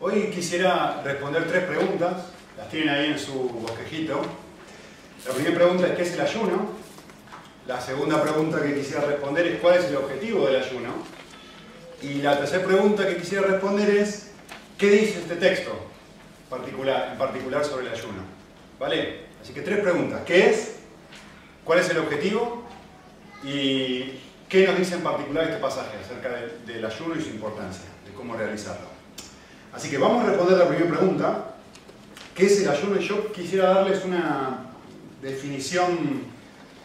Hoy quisiera responder tres preguntas, las tienen ahí en su bosquejito. La primera pregunta es ¿qué es el ayuno? La segunda pregunta que quisiera responder es ¿cuál es el objetivo del ayuno? Y la tercera pregunta que quisiera responder es ¿qué dice este texto en particular sobre el ayuno? ¿Vale? Así que tres preguntas. ¿Qué es? ¿Cuál es el objetivo? ¿Y qué nos dice en particular este pasaje acerca del ayuno y su importancia, de cómo realizarlo? Así que vamos a responder la primera pregunta. ¿Qué es el ayuno? Yo quisiera darles una definición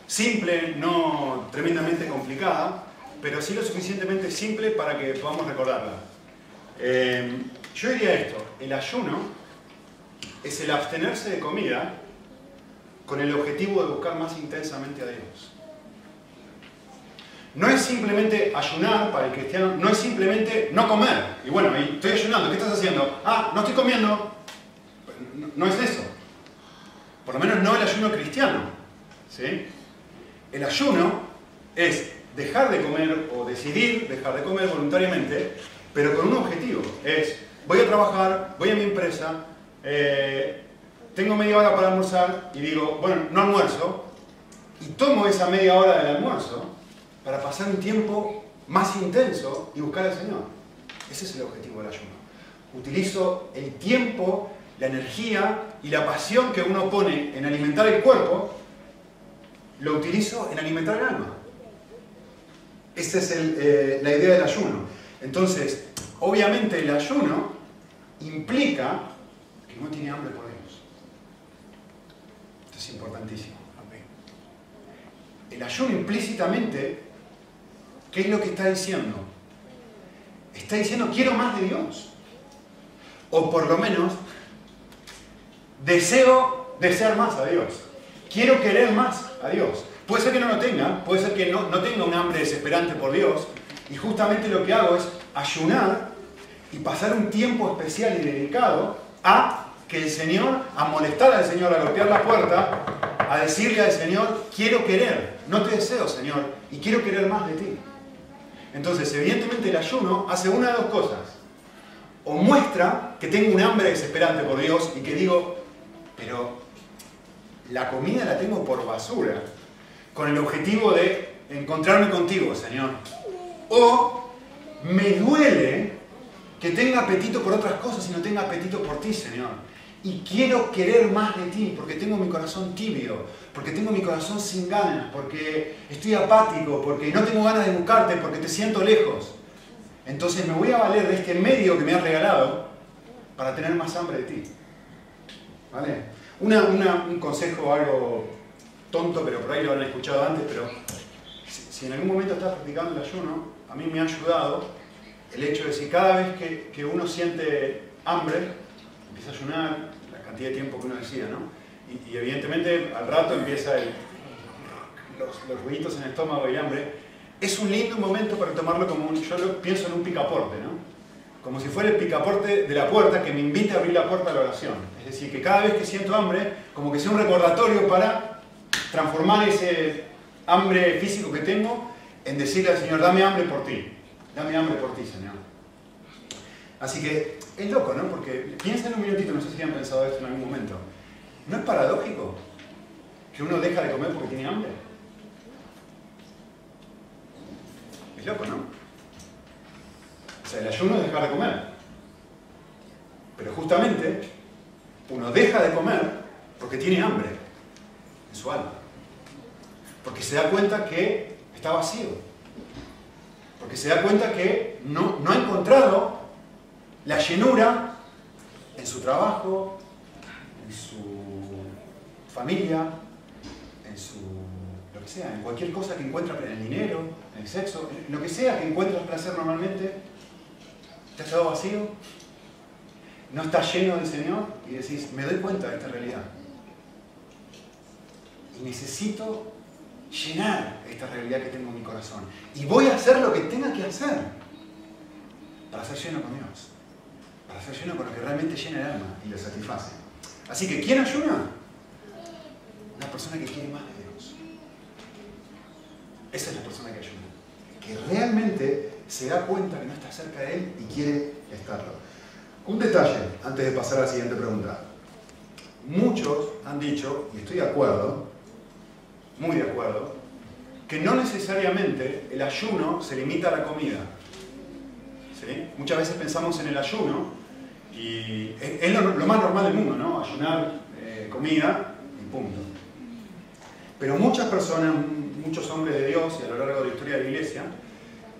simple, no tremendamente complicada, pero sí lo suficientemente simple para que podamos recordarla. Eh, yo diría esto, el ayuno es el abstenerse de comida con el objetivo de buscar más intensamente a Dios. No es simplemente ayunar para el cristiano, no es simplemente no comer. Y bueno, estoy ayunando, ¿qué estás haciendo? Ah, no estoy comiendo. No, es eso. Por lo menos no el ayuno cristiano. ¿sí? El ayuno es dejar de comer o decidir dejar de comer voluntariamente, pero con un objetivo. Es, voy a trabajar, voy a mi empresa, eh, tengo media hora para almorzar y digo, bueno, no almuerzo, y tomo esa media hora del almuerzo para pasar un tiempo más intenso y buscar al Señor. Ese es el objetivo del ayuno. Utilizo el tiempo, la energía y la pasión que uno pone en alimentar el cuerpo, lo utilizo en alimentar el alma. Esa es eh, la idea del ayuno. Entonces, obviamente el ayuno implica que uno tiene hambre por Dios. Esto es importantísimo. El ayuno implícitamente ¿Qué es lo que está diciendo? Está diciendo, quiero más de Dios. O por lo menos, deseo desear más a Dios. Quiero querer más a Dios. Puede ser que no lo tenga, puede ser que no, tenga un hambre desesperante por Dios. Y justamente lo que hago es ayunar y pasar un tiempo especial y dedicado a que el Señor, a molestar al Señor, a golpear la puerta, a decirle al Señor, quiero querer, no te deseo, Señor, y quiero querer más de ti. Entonces, evidentemente el ayuno hace una de dos cosas. O muestra que tengo un hambre desesperante por Dios y que digo, pero la comida la tengo por basura, con el objetivo de encontrarme contigo, Señor. O me duele que tenga apetito por otras cosas y no tenga apetito por ti, Señor y quiero querer más de ti porque tengo mi corazón tibio, porque tengo mi corazón sin ganas, porque estoy apático, porque no tengo ganas de buscarte, porque te siento lejos. Entonces me voy a valer de este medio que me has regalado para tener más hambre de ti. ¿Vale? un consejo algo tonto, pero por ahí lo han escuchado antes, pero si, en algún momento estás practicando el ayuno, a mí me ha ayudado el hecho de si cada vez que, uno siente hambre, empieza a ayunar, cantidad de tiempo que uno decía, ¿no? Y, evidentemente al rato empieza los, los ruiditos en el estómago y hambre. Es un lindo momento para tomarlo como un, yo lo pienso en un picaporte, ¿no? Como si fuera el picaporte de la puerta que me invite a abrir la puerta a la oración. Es decir, que cada vez que siento hambre, como que sea un recordatorio para transformar ese hambre físico que tengo en decirle al Señor, dame hambre por ti, dame hambre por ti, Señor. Así que es loco, ¿no? Porque piensen un minutito, no sé si han pensado esto en algún momento. ¿No es paradójico que uno deja de comer porque tiene hambre? Es loco, ¿no? O sea, el ayuno es dejar de comer. Pero justamente uno deja de comer porque tiene hambre en su alma. Porque se da cuenta que está vacío. Porque se da cuenta que no, no ha encontrado la llenura en su trabajo, en su familia, en su lo que sea, en cualquier cosa que encuentra en el dinero, en el sexo, en lo que sea que encuentras placer normalmente, te has quedado vacío, no estás lleno del Señor y decís, me doy cuenta de esta realidad. Y necesito llenar esta realidad que tengo en mi corazón. Y voy a hacer lo que tenga que hacer para ser lleno con Dios para hacer ayuno con lo que realmente llena el alma y lo satisface. Así que, ¿quién ayuna? Una persona que quiere más de Dios. Esa es la persona que ayuna. Que realmente se da cuenta que no está cerca de Él y quiere estarlo. Un detalle antes de pasar a la siguiente pregunta. Muchos han dicho, y estoy de acuerdo, muy de acuerdo, que no necesariamente el ayuno se limita a la comida. Muchas veces pensamos en el ayuno y es lo, más normal del mundo, ¿no? Ayunar eh, comida y punto. Pero muchas personas, muchos hombres de Dios y a lo largo de la historia de la iglesia,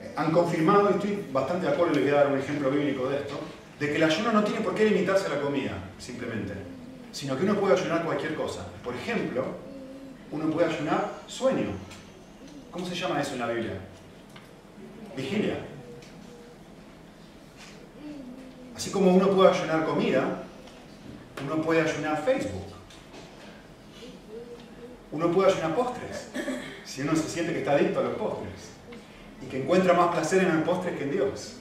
eh, han confirmado, y estoy bastante de acuerdo, y les voy a dar un ejemplo bíblico de esto, de que el ayuno no tiene por qué limitarse a la comida, simplemente, sino que uno puede ayunar cualquier cosa. Por ejemplo, uno puede ayunar sueño. ¿Cómo se llama eso en la Biblia? Vigilia. Así como uno puede ayunar comida, uno puede ayunar Facebook. Uno puede ayunar postres, si uno se siente que está adicto a los postres y que encuentra más placer en el postre que en Dios.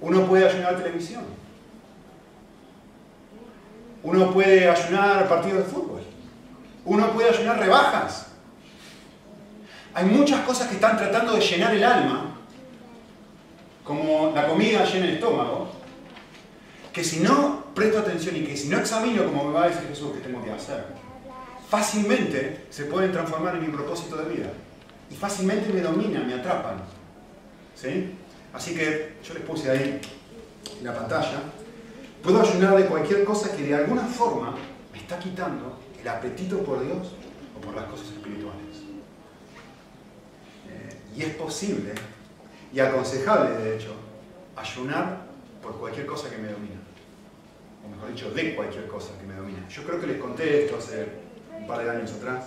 Uno puede ayunar televisión. Uno puede ayunar partidos de fútbol. Uno puede ayunar rebajas. Hay muchas cosas que están tratando de llenar el alma, como la comida llena el estómago, que si no presto atención y que si no examino como me va a decir Jesús que tengo que hacer, fácilmente se pueden transformar en mi propósito de vida. Y fácilmente me dominan, me atrapan. ¿Sí? Así que yo les puse ahí en la pantalla. Puedo ayunar de cualquier cosa que de alguna forma me está quitando el apetito por Dios o por las cosas espirituales. Eh, y es posible y aconsejable, de hecho, ayunar por cualquier cosa que me domina. O mejor dicho, de cualquier cosa que me domina. Yo creo que les conté esto hace par de años atrás.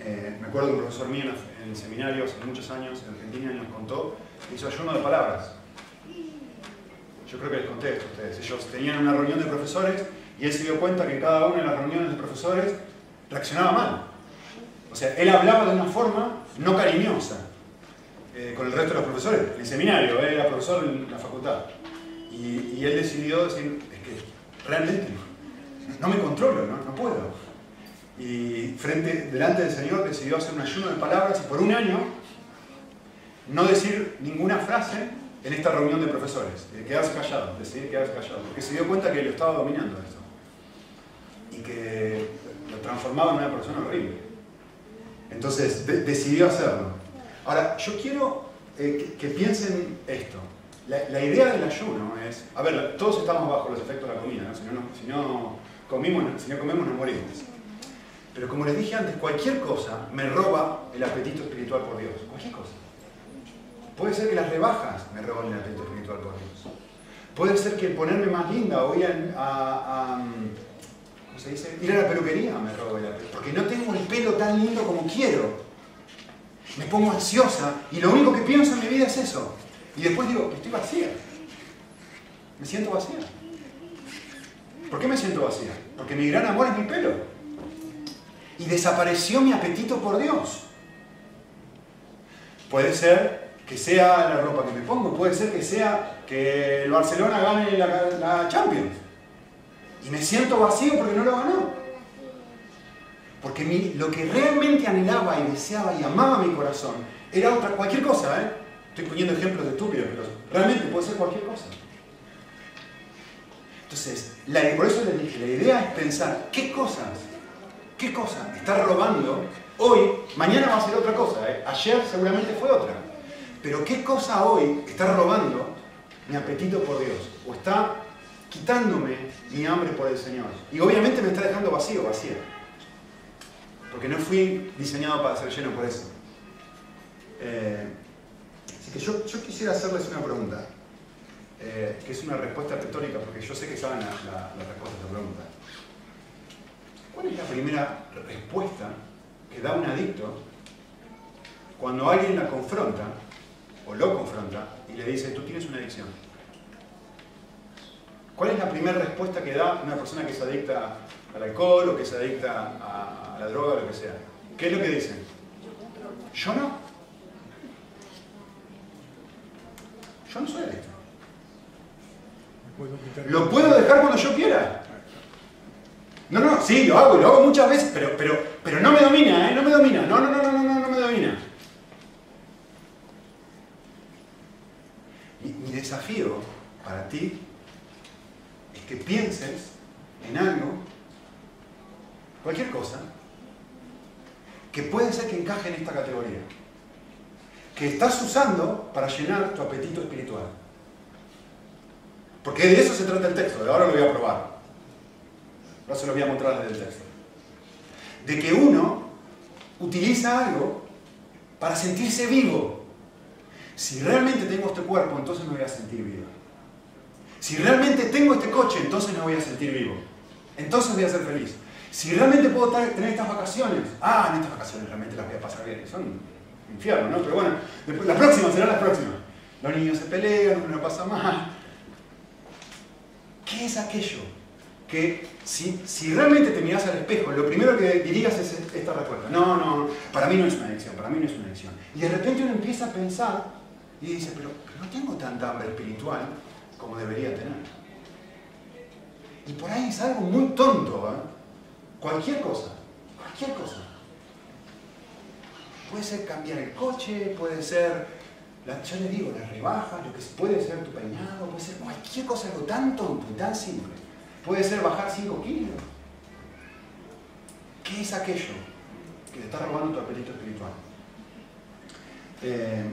Eh, me acuerdo que un profesor mío en el seminario hace muchos años en Argentina nos contó hizo ayuno de palabras. Yo creo que les conté esto a ustedes. Ellos tenían una reunión de profesores y él se dio cuenta que cada una de las reuniones de profesores reaccionaba mal. O sea, él hablaba de una forma no cariñosa eh, con el resto de los profesores. En el seminario, él era profesor en la facultad. Y, él decidió decir, es que realmente no, me controlo, no, no puedo. Y frente, delante del Señor decidió hacer un ayuno de palabras y por un año no decir ninguna frase en esta reunión de profesores, quedarse callado, decidir quedarse callado, porque se dio cuenta que lo estaba dominando eso y que lo transformaba en una persona horrible. Entonces decidió hacerlo. Ahora, yo quiero eh, que, piensen esto. La, idea del ayuno es, a ver, todos estamos bajo los efectos de la comida, Si, no, si, no comimos, si no comemos nos morimos. Pero como les dije antes, cualquier cosa me roba el apetito espiritual por Dios. Cualquier cosa. Puede ser que las rebajas me roben el apetito espiritual por Dios. Puede ser que ponerme más linda o ir a, ¿cómo se dice? Ir a la peluquería me robe el apetito. Porque no tengo el pelo tan lindo como quiero. Me pongo ansiosa y lo único que pienso en mi vida es eso. Y después digo, estoy vacía. Me siento vacía. ¿Por qué me siento vacía? Porque mi gran amor es mi pelo. Y desapareció mi apetito por Dios. Puede ser que sea la ropa que me pongo, puede ser que sea que el Barcelona gane la, Champions. Y me siento vacío porque no lo ganó. Porque lo que realmente anhelaba y deseaba y amaba mi corazón era otra, cualquier cosa, ¿eh? Estoy poniendo ejemplos de estúpidos, pero realmente puede ser cualquier cosa. Entonces, por eso les dije, la idea es pensar qué cosas, qué cosas está robando hoy, mañana va a ser otra cosa, ¿eh? ayer seguramente fue otra. Pero ¿qué cosa hoy está robando mi apetito por Dios? ¿O está quitándome mi hambre por el Señor? Y obviamente me está dejando vacío, vacía. Porque no fui diseñado para ser lleno por eso. Eh, así que yo, quisiera hacerles una pregunta, eh, que es una respuesta retórica, porque yo sé que saben la, la respuesta a esta pregunta. ¿Cuál es la primera respuesta que da un adicto cuando alguien la confronta o lo confronta y le dice, tú tienes una adicción. ¿Cuál es la primera respuesta que da una persona que se adicta al alcohol o que se adicta a, la droga o lo que sea? ¿Qué es lo que dicen? Yo no. Yo no soy adicto. Lo puedo dejar cuando yo quiera. No, no, sí, lo hago, lo hago muchas veces, pero, pero, pero no me domina, ¿eh? No me domina. No, no, no, no, no, no me domina. mi desafío para ti que pienses en algo, cualquier cosa, que puede ser que encaje en esta categoría, que estás usando para llenar tu apetito espiritual. Porque de eso se trata el texto, ahora lo voy a probar. Ahora se lo voy a mostrar desde el texto. De que uno utiliza algo para sentirse vivo. Si realmente tengo este cuerpo, entonces me voy a sentir vivo. Si realmente tengo este coche, entonces me voy a sentir vivo. Entonces voy a ser feliz. Si realmente puedo tener estas vacaciones, ah, en estas vacaciones realmente las voy a pasar bien. Son infierno, ¿no? Pero bueno, después, las próximas serán las próximas. Los niños se pelean, uno pasa mal. ¿Qué es aquello? Que si, si realmente te miras al espejo, lo primero que dirías es esta respuesta. No, no, para mí no es una adicción, para mí no es una adicción. Y de repente uno empieza a pensar y dice, pero, no tengo tanta hambre espiritual como debería tener. Y por ahí es algo muy tonto, ¿eh? Cualquier cosa, cualquier cosa. Puede ser cambiar el coche, puede ser, yo le digo, la rebaja, lo que puede ser tu peinado, puede ser cualquier cosa, algo tan tonto y tan simple. Puede ser bajar 5 kilos. ¿Qué es aquello que te está robando tu apetito espiritual? Eh,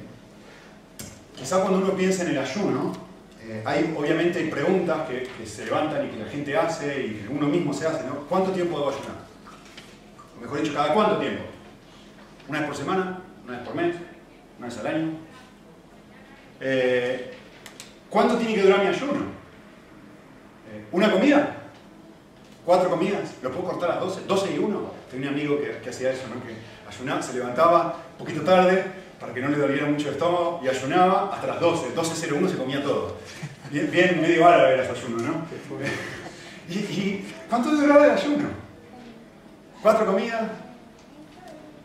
quizá cuando uno piensa en el ayuno, eh, hay obviamente preguntas que, se levantan y que la gente hace y que uno mismo se hace, ¿no? ¿Cuánto tiempo debo ayunar? O mejor dicho, ¿cada cuánto tiempo? ¿Una vez por semana? ¿Una vez por mes? ¿Una vez al año? Eh, ¿Cuánto tiene que durar mi ayuno? ¿Una comida? ¿Cuatro comidas? ¿Lo puedo cortar a las 12? ¿12 y 1? Tenía un amigo que, hacía eso, ¿no? que ayunaba, se levantaba un poquito tarde, para que no le doliera mucho el estómago y ayunaba hasta las 12. 12.01 se comía todo. Bien, bien medio árabe era ese ayuno, ¿no? ¿Y, ¿Y, cuánto duraba el ayuno? ¿Cuatro comidas?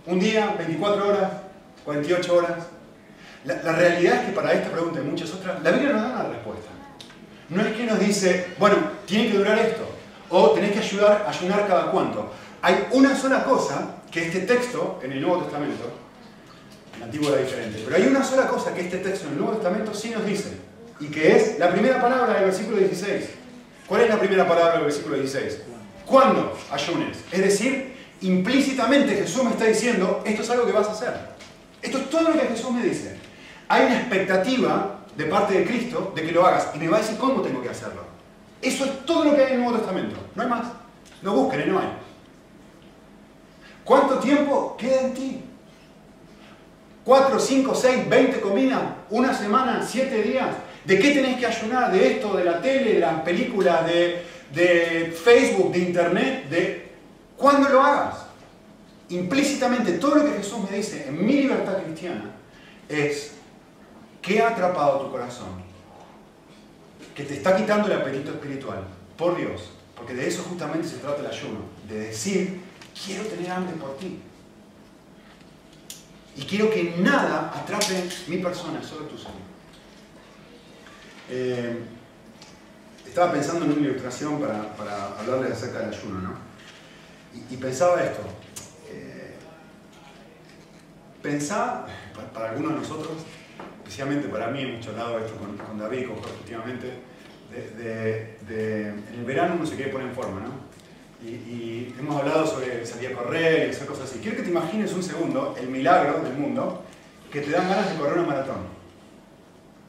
¿Un día? ¿24 horas? ¿48 horas? La, la, realidad es que para esta pregunta y muchas otras, la Biblia no da una respuesta. No es que nos dice, bueno, tiene que durar esto, o tenés que ayudar, ayunar cada cuánto. Hay una sola cosa que este texto en el Nuevo Testamento el antiguo era diferente. Pero hay una sola cosa que este texto en el Nuevo Testamento sí nos dice, y que es la primera palabra del versículo 16. ¿Cuál es la primera palabra del versículo 16? ¿Cuándo ayunes? Es decir, implícitamente Jesús me está diciendo, esto es algo que vas a hacer. Esto es todo lo que Jesús me dice. Hay una expectativa de parte de Cristo de que lo hagas y me va a decir cómo tengo que hacerlo. Eso es todo lo que hay en el Nuevo Testamento. No hay más. No busquen, no hay. ¿Cuánto tiempo queda en ti? 4, 5, 6, 20 comidas, una semana, 7 días. ¿De qué tenés que ayunar? ¿De esto, de la tele, de las películas, de, Facebook, de Internet? De... ¿Cuándo lo hagas? Implícitamente todo lo que Jesús me dice en mi libertad cristiana es ¿qué ha atrapado tu corazón? Que te está quitando el apetito espiritual. Por Dios. Porque de eso justamente se trata el ayuno. De decir, quiero tener hambre por ti. Y quiero que nada atrape mi persona, solo tu Señor. Eh, estaba pensando en una ilustración para, para hablarles acerca del ayuno, ¿no? Y, pensaba esto. Eh, pensaba, para, algunos de nosotros, especialmente para mí, hemos hablado esto con, con David, con últimamente, de, de, en el verano uno se quiere poner en forma, ¿no? Y, hemos hablado sobre salir a correr y hacer cosas así. Quiero que te imagines un segundo el milagro del mundo que te dan ganas de correr una maratón.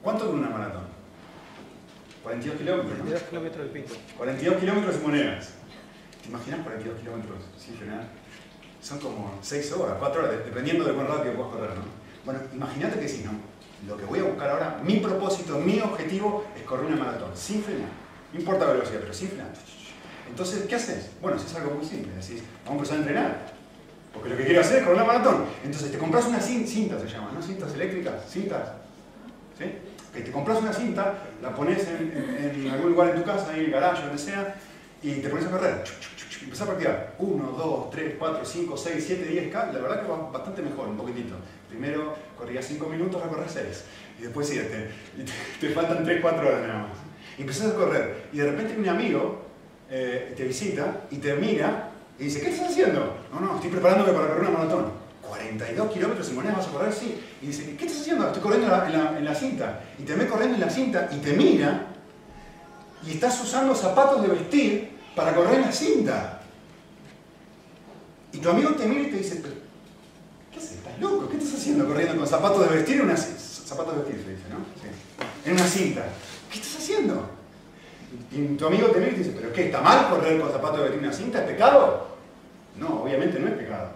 ¿Cuánto dura una maratón? 42 kilómetros. 42 kilómetros de pico. 42 kilómetros y monedas. ¿Te imaginas 42 kilómetros sin frenar? Son como 6 horas, 4 horas, dependiendo de cuán rápido puedas correr, ¿no? Bueno, imagínate que si no. Lo que voy a buscar ahora, mi propósito, mi objetivo es correr una maratón, sin frenar. No importa la velocidad, pero sin frenar. Entonces, ¿qué haces? Bueno, es algo muy simple. Decís, vamos a empezar a entrenar. Porque lo que quiero hacer es correr la maratón. Entonces, te compras una cinta, se llama, ¿no? Cintas eléctricas, cintas. ¿Sí? Que te compras una cinta, la pones en, algún lugar en tu casa, en el garaje, donde sea, y te pones a correr. Empezás a practicar. 1, 2, 3, 4, 5, 6, 7, 10, La verdad que va bastante mejor, un poquitito. Primero corrías 5 minutos, recorres 6. Y después 7. Y te, te faltan 3, 4 horas nada más. Y empezás a correr. Y de repente mi amigo eh, te visita y te mira y dice, ¿qué estás haciendo? No, no, estoy preparándome para correr una maratón. 42 kilómetros y monedas vas a correr, sí. Y dice, ¿qué estás haciendo? Estoy corriendo en la, cinta. Y te ve corriendo en la cinta y te mira y estás usando zapatos de vestir para correr la cinta. Y tu amigo te mira y te dice, ¿qué haces? ¿Estás loco? ¿Qué estás haciendo corriendo con zapatos de vestir en una zapatos de vestir se dice, ¿no? Sí. En una cinta. ¿Qué estás haciendo? Y tu amigo te mira y te dice, ¿pero qué? ¿Está mal correr con zapatos de vestir en una cinta? ¿Es pecado? No, obviamente no es pecado.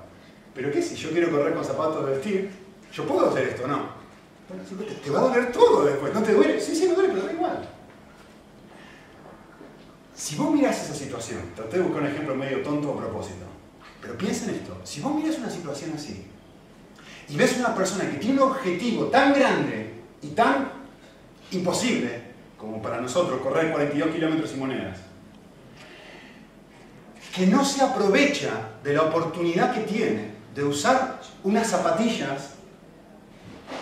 Pero ¿qué si yo quiero correr con zapatos de vestir? ¿Yo puedo hacer esto no? Te va a doler todo después. ¿No te duele? Sí, sí, me duele, pero da igual. Si vos mirás esa situación, traté de buscar un ejemplo medio tonto a propósito, pero piensa en esto, si vos mirás una situación así y ves una persona que tiene un objetivo tan grande y tan imposible como para nosotros correr 42 kilómetros y monedas, que no se aprovecha de la oportunidad que tiene de usar unas zapatillas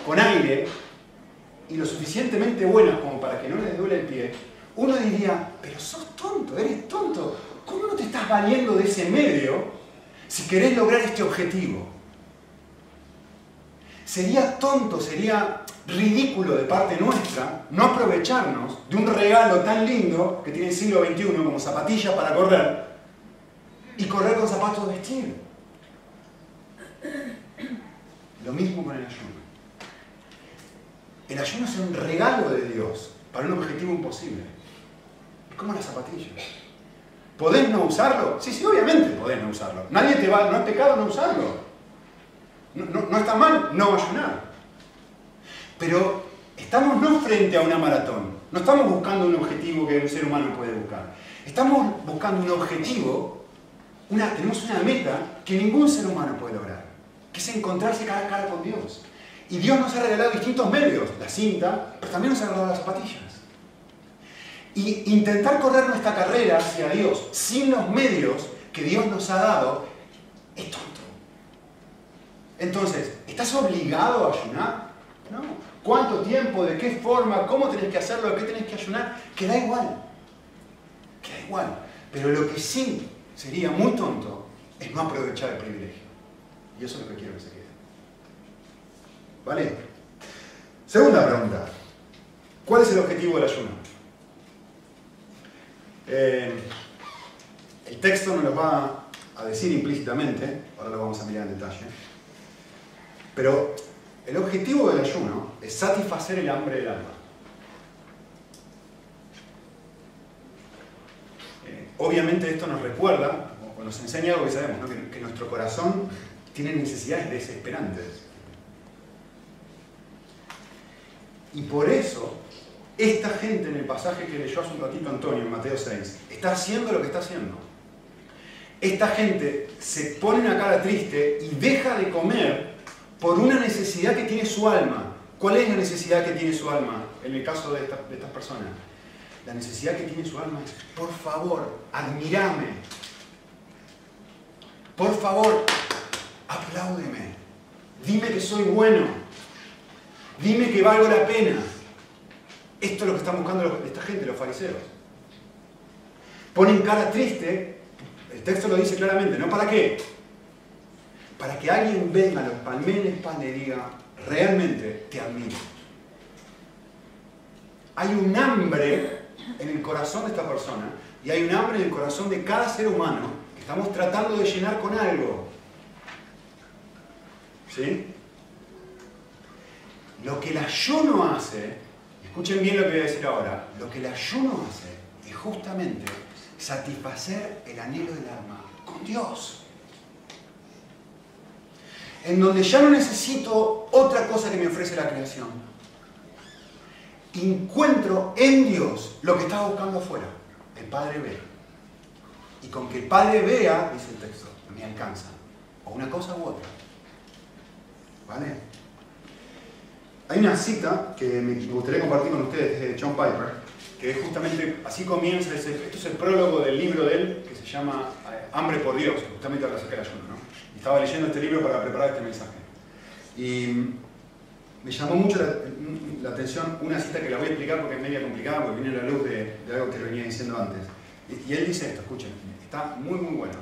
con aire y lo suficientemente buenas como para que no les duele el pie, uno diría, pero sos tonto, eres tonto. ¿Cómo no te estás valiendo de ese medio si querés lograr este objetivo? Sería tonto, sería ridículo de parte nuestra no aprovecharnos de un regalo tan lindo que tiene el siglo XXI como zapatillas para correr y correr con zapatos de vestir. Lo mismo con el ayuno. El ayuno es un regalo de Dios para un objetivo imposible. Es como las zapatillas. ¿Podés no usarlo? Sí, sí, obviamente podés no usarlo. Nadie te va, no es pecado no usarlo. No, está mal no ayunar. Pero estamos no frente a una maratón. No estamos buscando un objetivo que un ser humano puede buscar. Estamos buscando un objetivo, una, tenemos una meta que ningún ser humano puede lograr, que es encontrarse cara a cara con Dios. Y Dios nos ha regalado distintos medios, la cinta, pero también nos ha regalado las zapatillas. Y intentar correr nuestra carrera hacia Dios sin los medios que Dios nos ha dado es tonto. Entonces, ¿estás obligado a ayunar? No. ¿Cuánto tiempo? ¿De qué forma? ¿Cómo tenés que hacerlo? ¿De qué tenés que ayunar? Que da igual. Que da igual. Pero lo que sí sería muy tonto es no aprovechar el privilegio. Y eso es lo que quiero que se quede. ¿Vale? Segunda pregunta. ¿Cuál es el objetivo del ayuno? Eh, el texto nos lo va a decir implícitamente, ahora lo vamos a mirar en detalle, pero el objetivo del ayuno es satisfacer el hambre del alma. Eh, obviamente esto nos recuerda, o nos enseña algo que sabemos, que nuestro corazón tiene necesidades desesperantes. Y por eso esta gente en el pasaje que leyó hace un ratito Antonio en Mateo 6 está haciendo lo que está haciendo. Esta gente se pone una cara triste y deja de comer por una necesidad que tiene su alma. ¿Cuál es la necesidad que tiene su alma en el caso de, estas personas? La necesidad que tiene su alma es, por favor, admirame. Por favor, apláudeme. Dime que soy bueno. Dime que valgo la pena. Esto es lo que están buscando esta gente, los fariseos. Ponen cara triste, el texto lo dice claramente, ¿no? ¿Para qué? Para que alguien venga, los palmenes pan y diga, realmente te admiro. Hay un hambre en el corazón de esta persona y hay un hambre en el corazón de cada ser humano que estamos tratando de llenar con algo. ¿Sí? Lo que el ayuno hace Escuchen bien lo que voy a decir ahora. Lo que el ayuno hace es justamente satisfacer el anhelo del alma con Dios. En donde ya no necesito otra cosa que me ofrece la creación. Encuentro en Dios lo que estaba buscando afuera. El Padre ve. Y con que el Padre vea, dice el texto, me alcanza. O una cosa u otra. ¿Vale? Hay una cita que me gustaría compartir con ustedes de John Piper, que justamente, así comienza, esto es el prólogo del libro de él, que se llama eh, Hambre por Dios, justamente acerca del ayuno. ¿no? Y estaba leyendo este libro para preparar este mensaje. Y me llamó mucho la, atención una cita que la voy a explicar porque es media complicada, porque viene a la luz de, algo que venía diciendo antes. Y, y él dice esto, escuchen, está muy muy bueno.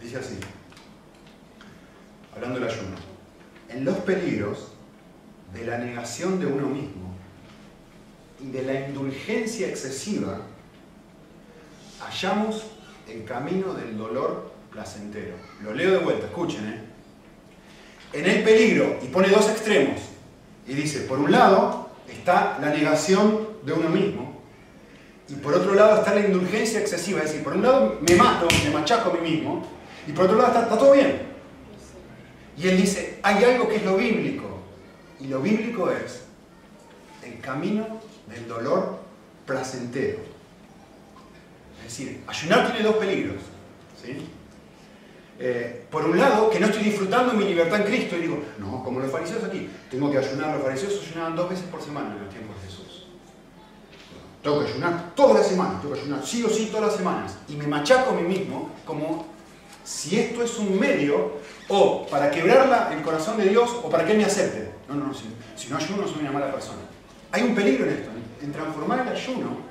Dice así, hablando del ayuno. En los peligros de la negación de uno mismo y de la indulgencia excesiva, hallamos el camino del dolor placentero. Lo leo de vuelta, escuchen, ¿eh? En el peligro, y pone dos extremos, y dice, por un lado está la negación de uno mismo, y por otro lado está la indulgencia excesiva, es decir, por un lado me mato, me machaco a mí mismo, y por otro lado está, está todo bien. Y él dice, hay algo que es lo bíblico, y lo bíblico es el camino del dolor placentero. Es decir, ayunar tiene dos peligros. Eh, por un lado, que no estoy disfrutando mi libertad en Cristo y digo, no, como los fariseos aquí, tengo que ayunar. Los fariseos ayunaban dos veces por semana en los tiempos de Jesús. Tengo que ayunar todas las semanas, tengo que ayunar sí o sí todas las semanas. Y me machaco a mí mismo como si esto es un medio o para quebrar el corazón de Dios o para que Él me acepte. No, no, no, si, si no ayuno soy una mala persona. Hay un peligro en esto, en transformar el ayuno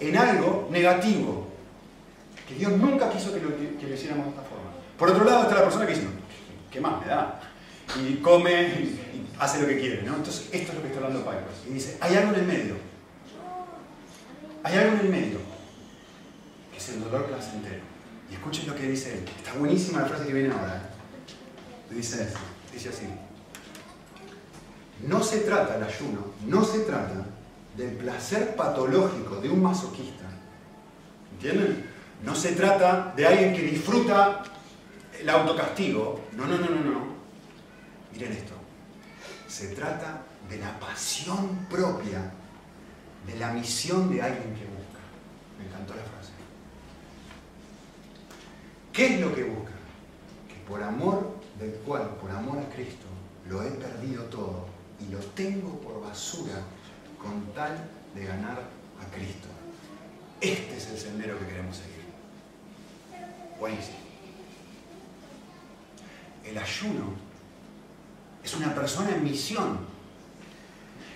en algo negativo, que Dios nunca quiso que lo, que hiciéramos de esta forma. Por otro lado está la persona que dice, ¿qué más me da? Y come y hace lo que quiere, ¿no? Entonces, esto es lo que está hablando Pablo. Y dice, hay algo en el medio. Hay algo en el medio, que es el dolor placentero. Y escuchen lo que dice él. Está buenísima la frase que viene ahora. ¿eh? Dice, dice así. No se trata el ayuno, no se trata del placer patológico de un masoquista. ¿Entienden? No se trata de alguien que disfruta el autocastigo. No, no, no, no, no. Miren esto. Se trata de la pasión propia, de la misión de alguien que busca. Me encantó la frase. ¿Qué es lo que busca? Que por amor del cual, por amor a Cristo, lo he perdido todo y lo tengo por basura con tal de ganar a Cristo. Este es el sendero que queremos seguir. Buenísimo. El ayuno es una persona en misión.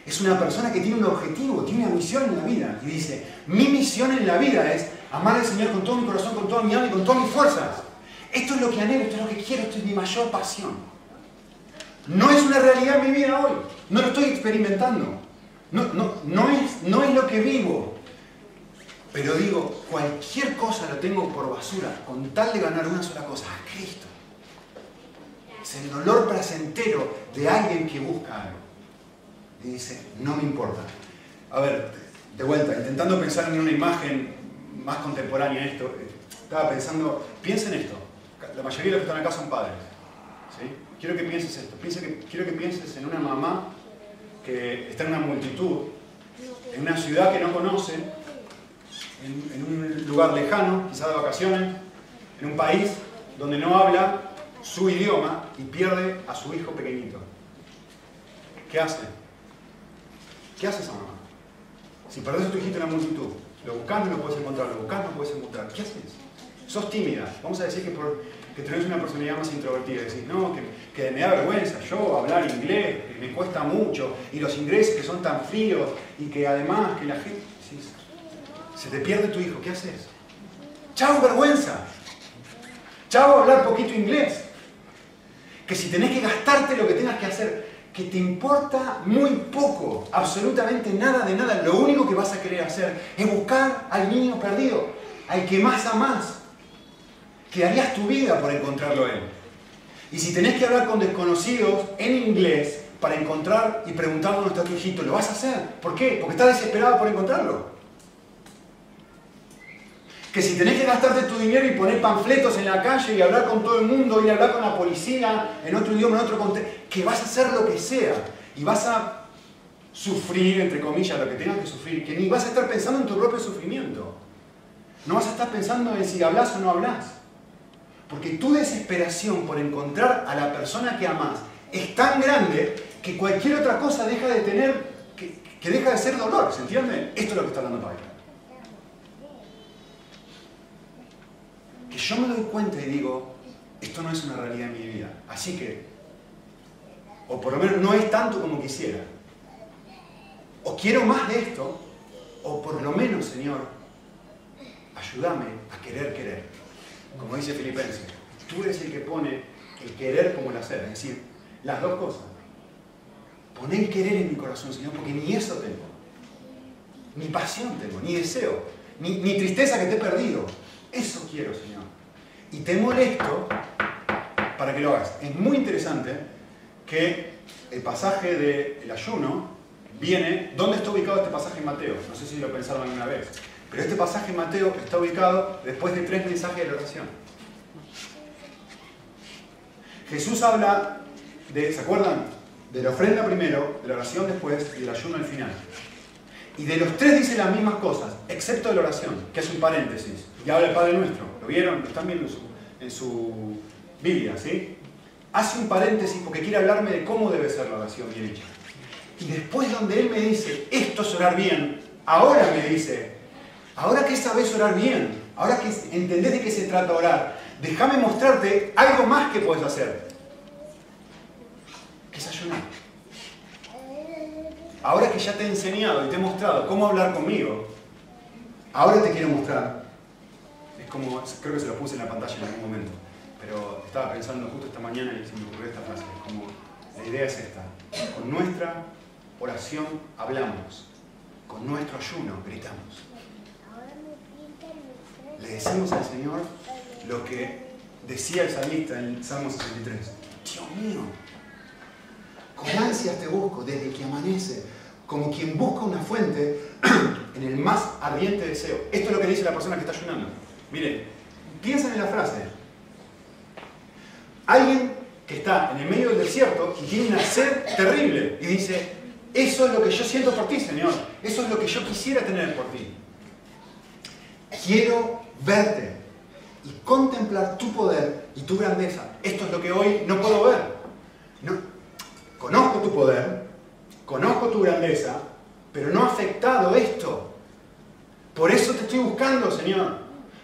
Es una persona que tiene un objetivo, tiene una misión en la vida. Y dice, mi misión en la vida es amar al Señor con todo mi corazón, con toda mi alma y con todas mis fuerzas. Esto es lo que anhelo, esto es lo que quiero, esto es mi mayor pasión. No es una realidad en mi vida hoy. No lo estoy experimentando. No, no, no, es, no es lo que vivo. Pero digo, cualquier cosa lo tengo por basura con tal de ganar una sola cosa, a Cristo. Es el dolor placentero de alguien que busca algo. Y dice, no me importa. A ver, de vuelta, intentando pensar en una imagen más contemporánea esto, estaba pensando, piensa en esto. La mayoría de los que están acá son padres. ¿Sí? quiero que pienses esto. que, quiero que pienses en una mamá que está en una multitud, en una ciudad que no conoce, en, un lugar lejano, quizá de vacaciones, en un país donde no habla su idioma y pierde a su hijo pequeñito. ¿Qué hace? ¿Qué hace esa mamá? Si perdés a tu hijito en la multitud, lo buscas, no lo puedes encontrar, lo buscas, no lo puedes encontrar. ¿Qué haces? Sos tímida. Vamos a decir que por que tenés una personalidad más introvertida. Decís, no, que, me da vergüenza yo hablar inglés, que me cuesta mucho, y los ingleses que son tan fríos, y que además que la gente... se te pierde tu hijo, ¿qué haces? Chao, vergüenza. Chao, hablar poquito inglés. Que si tenés que gastarte lo que tengas que hacer, que te importa muy poco, absolutamente nada de nada, lo único que vas a querer hacer es buscar al niño perdido, al que más amás, que harías tu vida por encontrarlo a él. Y si tenés que hablar con desconocidos en inglés para encontrar y preguntar dónde está tu hijito, lo vas a hacer. ¿Por qué? Porque estás desesperado por encontrarlo. Que si tenés que gastarte tu dinero y poner panfletos en la calle y hablar con todo el mundo, y hablar con la policía en otro idioma, en otro contexto, que vas a hacer lo que sea y vas a sufrir, entre comillas, lo que tengas que sufrir, que ni vas a estar pensando en tu propio sufrimiento. No vas a estar pensando en si hablas o no hablas. Porque tu desesperación por encontrar a la persona que amas es tan grande que cualquier otra cosa deja de tener, que, deja de ser dolor, ¿se entiende? Esto es lo que está hablando Pablo. Que yo me doy cuenta y digo, esto no es una realidad en mi vida. Así que, o por lo menos no es tanto como quisiera. O quiero más de esto, o por lo menos, Señor, ayúdame a querer querer como dice Filipenses, tú eres el que pone el querer como el hacer, es decir, las dos cosas. Pon el querer en mi corazón, Señor, porque ni eso tengo, ni pasión tengo, ni deseo. ni, tristeza que te he perdido. Eso quiero, Señor. Y te molesto para que lo hagas. Es muy interesante que el pasaje del ayuno viene, ¿dónde está ubicado este pasaje en Mateo? No sé si lo pensaron alguna vez. Pero este pasaje en Mateo está ubicado después de tres mensajes de oración. Jesús habla de, ¿se acuerdan? De la ofrenda primero, de la oración después y del ayuno al final. Y de los tres dice las mismas cosas, excepto de la oración, que es un paréntesis. Y habla el Padre Nuestro. ¿Lo vieron? Lo están viendo en su, en su Biblia, ¿sí? Hace un paréntesis porque quiere hablarme de cómo debe ser la oración bien hecha. Y después donde Él me dice, esto es orar bien, ahora me dice, ahora que sabes orar bien, ahora que entendés de qué se trata orar, déjame mostrarte algo más que puedes hacer. Que es ayunar. Ahora que ya te he enseñado y te he mostrado cómo hablar conmigo, ahora te quiero mostrar. Es como, creo que se lo puse en la pantalla en algún momento, pero estaba pensando justo esta mañana y se me ocurrió esta frase. como, la idea es esta. Con nuestra oración hablamos, con nuestro ayuno gritamos. Le decimos al Señor lo que decía el salmista en Salmo 63. Dios mío, con ansias te busco desde que amanece, como quien busca una fuente en el más ardiente deseo. Esto es lo que dice la persona que está ayunando. Mire, piensen en la frase. Alguien que está en el medio del desierto y tiene una sed terrible y dice, eso es lo que yo siento por ti, Señor. Eso es lo que yo quisiera tener por ti. Quiero verte y contemplar tu poder y tu grandeza. Esto es lo que hoy no puedo ver. No, conozco tu poder, conozco tu grandeza, pero no ha afectado esto. Por eso te estoy buscando, Señor.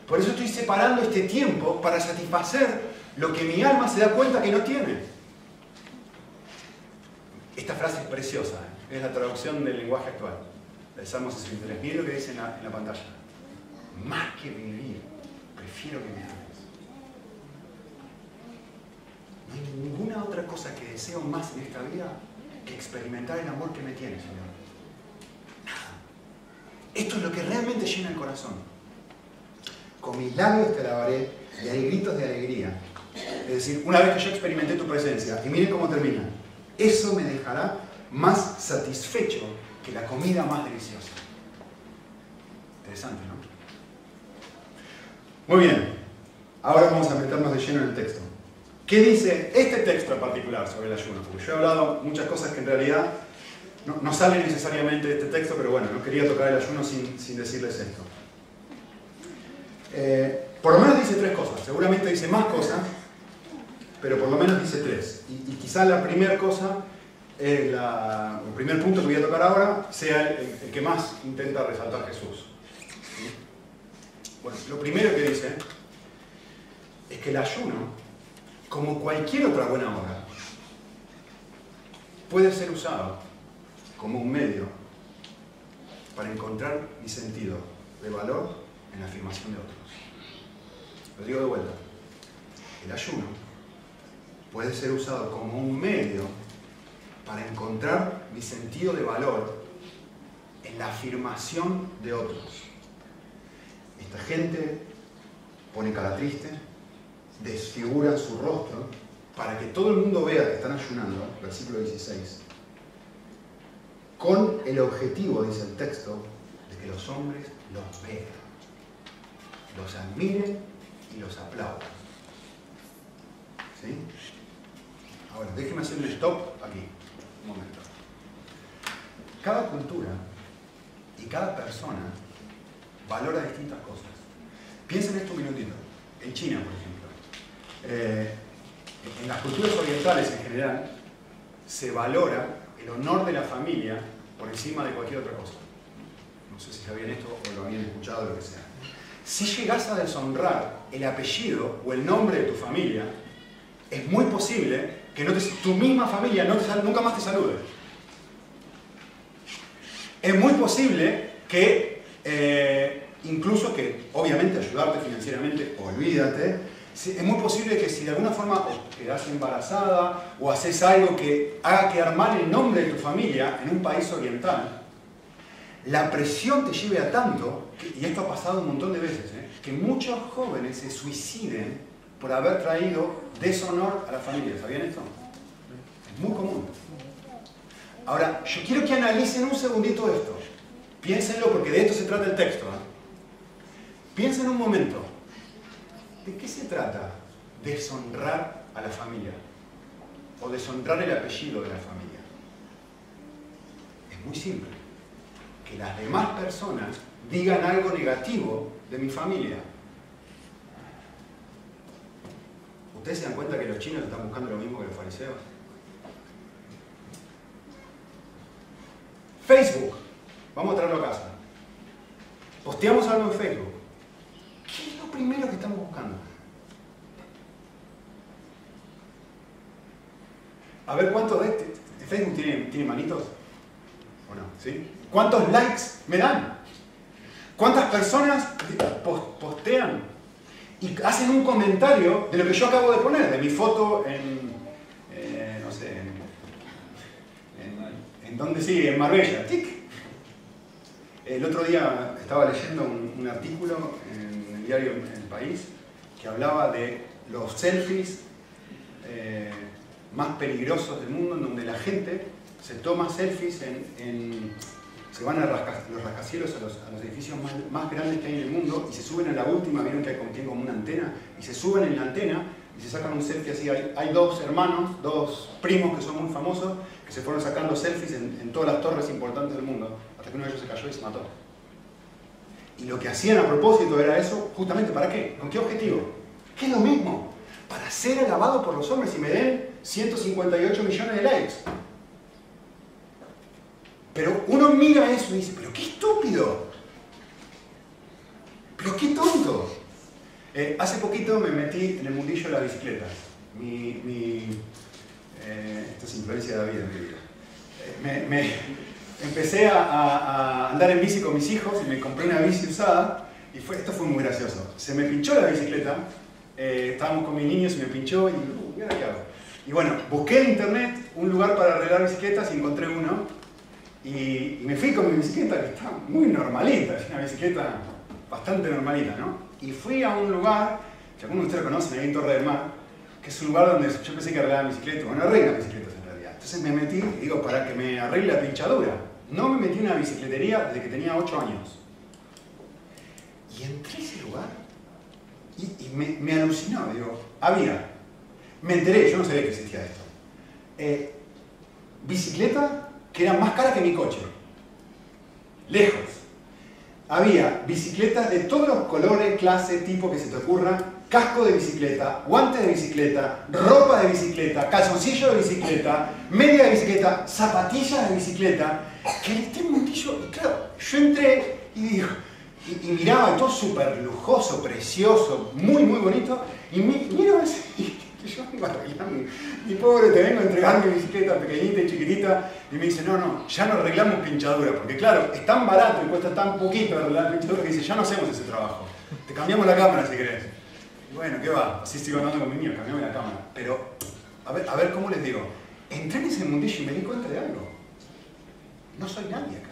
Por eso estoy separando este tiempo para satisfacer lo que mi alma se da cuenta que no tiene. Esta frase es preciosa. ¿eh? es la traducción del lenguaje actual, del Salmo 63. Miren lo que dice en la, pantalla. Más que vivir, prefiero que me ames. No hay ninguna otra cosa que deseo más en esta vida que experimentar el amor que me tiene, Señor. Nada. Esto es lo que realmente llena el corazón. Con mis labios te alabaré y hay gritos de alegría. Es decir, una vez que yo experimenté tu presencia, y miren cómo termina, eso me dejará más satisfecho que la comida más deliciosa. Interesante, ¿no? Muy bien, ahora vamos a meternos de lleno en el texto. ¿Qué dice este texto en particular sobre el ayuno? Porque yo he hablado muchas cosas que en realidad no, salen necesariamente de este texto, pero bueno, no quería tocar el ayuno sin, decirles esto. Eh, por lo menos dice tres cosas, seguramente dice más cosas, pero por lo menos dice tres. Y, quizá la primera cosa el primer punto que voy a tocar ahora sea el, que más intenta resaltar Jesús. Bueno, lo primero que dice es que el ayuno, como cualquier otra buena obra, puede ser usado como un medio para encontrar mi sentido de valor en la afirmación de otros. Lo digo de vuelta. El ayuno puede ser usado como un medio para encontrar mi sentido de valor en la afirmación de otros. Esta gente pone cara triste, desfigura su rostro para que todo el mundo vea que están ayunando, versículo 16, con el objetivo, dice el texto, de que los hombres los vean, los admiren y los aplaudan. ¿Sí? Ahora, déjeme hacer un stop aquí momento. Cada cultura y cada persona valora distintas cosas. Piensen esto un minutito. En China, por ejemplo. Eh, en las culturas orientales en general se valora el honor de la familia por encima de cualquier otra cosa. No sé si sabían esto o lo habían escuchado o lo que sea. Si llegas a deshonrar el apellido o el nombre de tu familia, es muy posible que no tu misma familia nunca más te salude. Es muy posible que, eh, incluso que, obviamente, ayudarte financieramente, olvídate, es muy posible que si de alguna forma quedas embarazada o haces algo que haga quedar mal el nombre de tu familia en un país oriental, la presión te lleve a tanto, y esto ha pasado un montón de veces, ¿eh? que muchos jóvenes se suiciden por haber traído deshonor a la familia. ¿Sabían esto? Es muy común. Ahora, yo quiero que analicen un segundito esto. Piénsenlo porque de esto se trata el texto. ¿eh? Piensen un momento. ¿De qué se trata deshonrar a la familia? O deshonrar el apellido de la familia. Es muy simple. Que las demás personas digan algo negativo de mi familia. ¿Ustedes se dan cuenta que los chinos están buscando lo mismo que los fariseos? Facebook. Vamos a traerlo a casa. Posteamos algo en Facebook. ¿Qué es lo primero que estamos buscando? A ver cuántos de, Facebook tiene, tiene manitos. ¿O no? ¿Sí? ¿Cuántos likes me dan? ¿Cuántas personas postean y hacen un comentario de lo que yo acabo de poner, de mi foto en, eh, no sé, en, en, dónde sí, en Marbella, tic. El otro día estaba leyendo un, artículo en diario El País que hablaba de los selfies eh, más peligrosos del mundo, en donde la gente se toma selfies en se van a los rascacielos, a los, edificios más, grandes que hay en el mundo y se suben a la última, vieron que contiene como una antena, y se suben en la antena y se sacan un selfie así. Hay, hay dos hermanos, dos primos que son muy famosos, que se fueron sacando selfies en, todas las torres importantes del mundo, hasta que uno de ellos se cayó y se mató. Y lo que hacían a propósito era eso, justamente, ¿para qué? ¿Con qué objetivo? ¿Qué es lo mismo? Para ser alabado por los hombres y me den 158 millones de likes. Pero uno mira eso y dice, pero qué estúpido, pero qué tonto. Eh, hace poquito me metí en el mundillo de la bicicleta. Mi, eh, esto es influencia de David en mi vida. Eh, me, empecé a, andar en bici con mis hijos y me compré una bici usada y fue, esto fue muy gracioso. Se me pinchó la bicicleta, estábamos con mis niños y me pinchó y, uh, ¿qué hago? y bueno, busqué en internet un lugar para arreglar bicicletas y encontré uno y, me fui con mi bicicleta, que está muy normalita, es una bicicleta bastante normalita, ¿no? Y fui a un lugar, que algunos de ustedes conocen, ahí en Torre del Mar, que es un lugar donde yo pensé que arreglaba bicicletas, bueno, arregla bicicletas en realidad. Entonces me metí, digo, para que me arregle la pinchadura. No me metí en una bicicletería desde que tenía 8 años. Y entré a ese lugar y, me, alucinó, digo, había, me enteré, yo no sabía que existía esto, eh, bicicleta que eran más caras que mi coche. Lejos. Había bicicletas de todos los colores, clase, tipo que se te ocurra, casco de bicicleta, guantes de bicicleta, ropa de bicicleta, calzoncillo de bicicleta, media de bicicleta, zapatillas de bicicleta, que este mundillo, claro, yo entré y digo, y, miraba todo súper lujoso, precioso, muy, muy bonito, y miro así, yo iba a arreglar mi, pobre, te vengo a entregar mi bicicleta pequeñita y chiquitita, y me dice, no, no, ya no arreglamos pinchadura, porque claro, es tan barato y cuesta tan poquito arreglar pinchadura que dice, ya no hacemos ese trabajo, te cambiamos la cámara si querés. Bueno, ¿qué va? Así sigo andando con mi niño, cambiamos la cámara. Pero, a ver, a ver, ¿cómo les digo? Entré en ese mundillo y me di cuenta de algo. No soy nadie acá,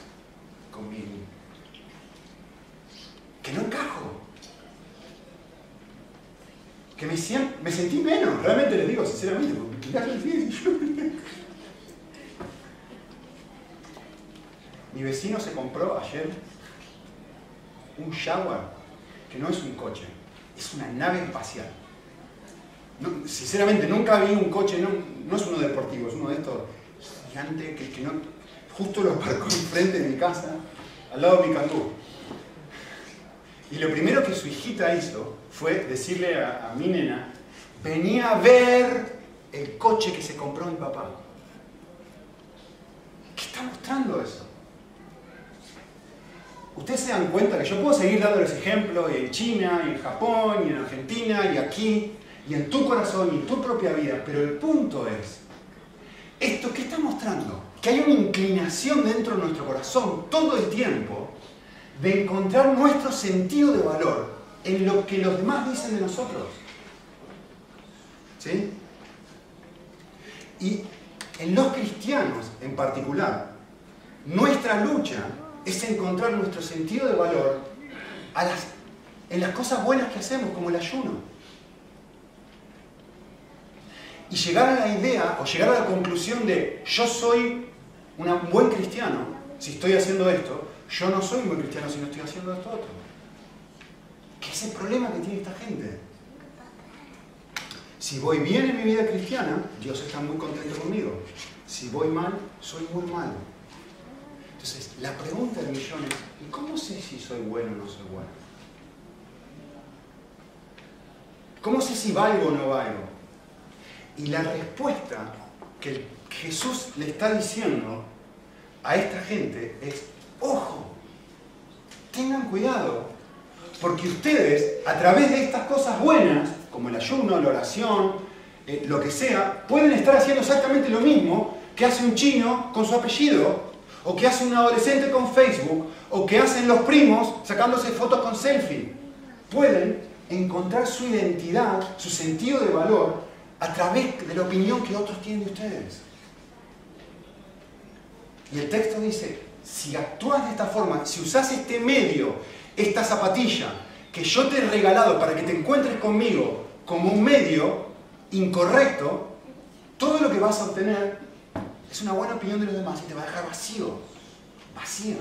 con mi... que no encajo que me, me sentí menos, realmente les digo sinceramente, Mi vecino se compró ayer un Jaguar, que no es un coche, es una nave espacial. sinceramente, nunca vi un coche, no, no, es uno deportivo, es uno de estos gigantes que, que no, justo lo aparcó enfrente de mi casa, al lado de mi cangú. Y lo primero que su hijita hizo fue decirle a, mi nena, venía a ver el coche que se compró mi papá. ¿Qué está mostrando eso? Ustedes se dan cuenta que yo puedo seguir dándoles ejemplos en China, y en Japón, y en Argentina, y aquí, y en tu corazón, y en tu propia vida, pero el punto es, ¿esto qué está mostrando? Que hay una inclinación dentro de nuestro corazón todo el tiempo de encontrar nuestro sentido de valor en lo que los demás dicen de nosotros. ¿Sí? Y en los cristianos en particular, nuestra lucha es encontrar nuestro sentido de valor en las cosas buenas que hacemos, como el ayuno. Y llegar a la idea o llegar a la conclusión de yo soy un buen cristiano si estoy haciendo esto, yo no soy un buen cristiano si no estoy haciendo esto otro. ¿Qué es el problema que tiene esta gente? Si voy bien en mi vida cristiana, Dios está muy contento conmigo. Si voy mal, soy muy malo. Entonces, la pregunta del millón es, ¿y cómo sé si soy bueno o no soy bueno? ¿Cómo sé si valgo o no valgo? Y la respuesta que Jesús le está diciendo a esta gente es, ojo, tengan cuidado, porque ustedes, a través de estas cosas buenas, como el ayuno, la oración, eh, lo que sea, pueden estar haciendo exactamente lo mismo que hace un chino con su apellido, o que hace un adolescente con Facebook, o que hacen los primos sacándose fotos con selfie. Pueden encontrar su identidad, su sentido de valor, a través de la opinión que otros tienen de ustedes. Y el texto dice, si actúas de esta forma, si usas este medio, esta zapatilla, que yo te he regalado para que te encuentres conmigo como un medio incorrecto, todo lo que vas a obtener es una buena opinión de los demás y te va a dejar vacío, vacío.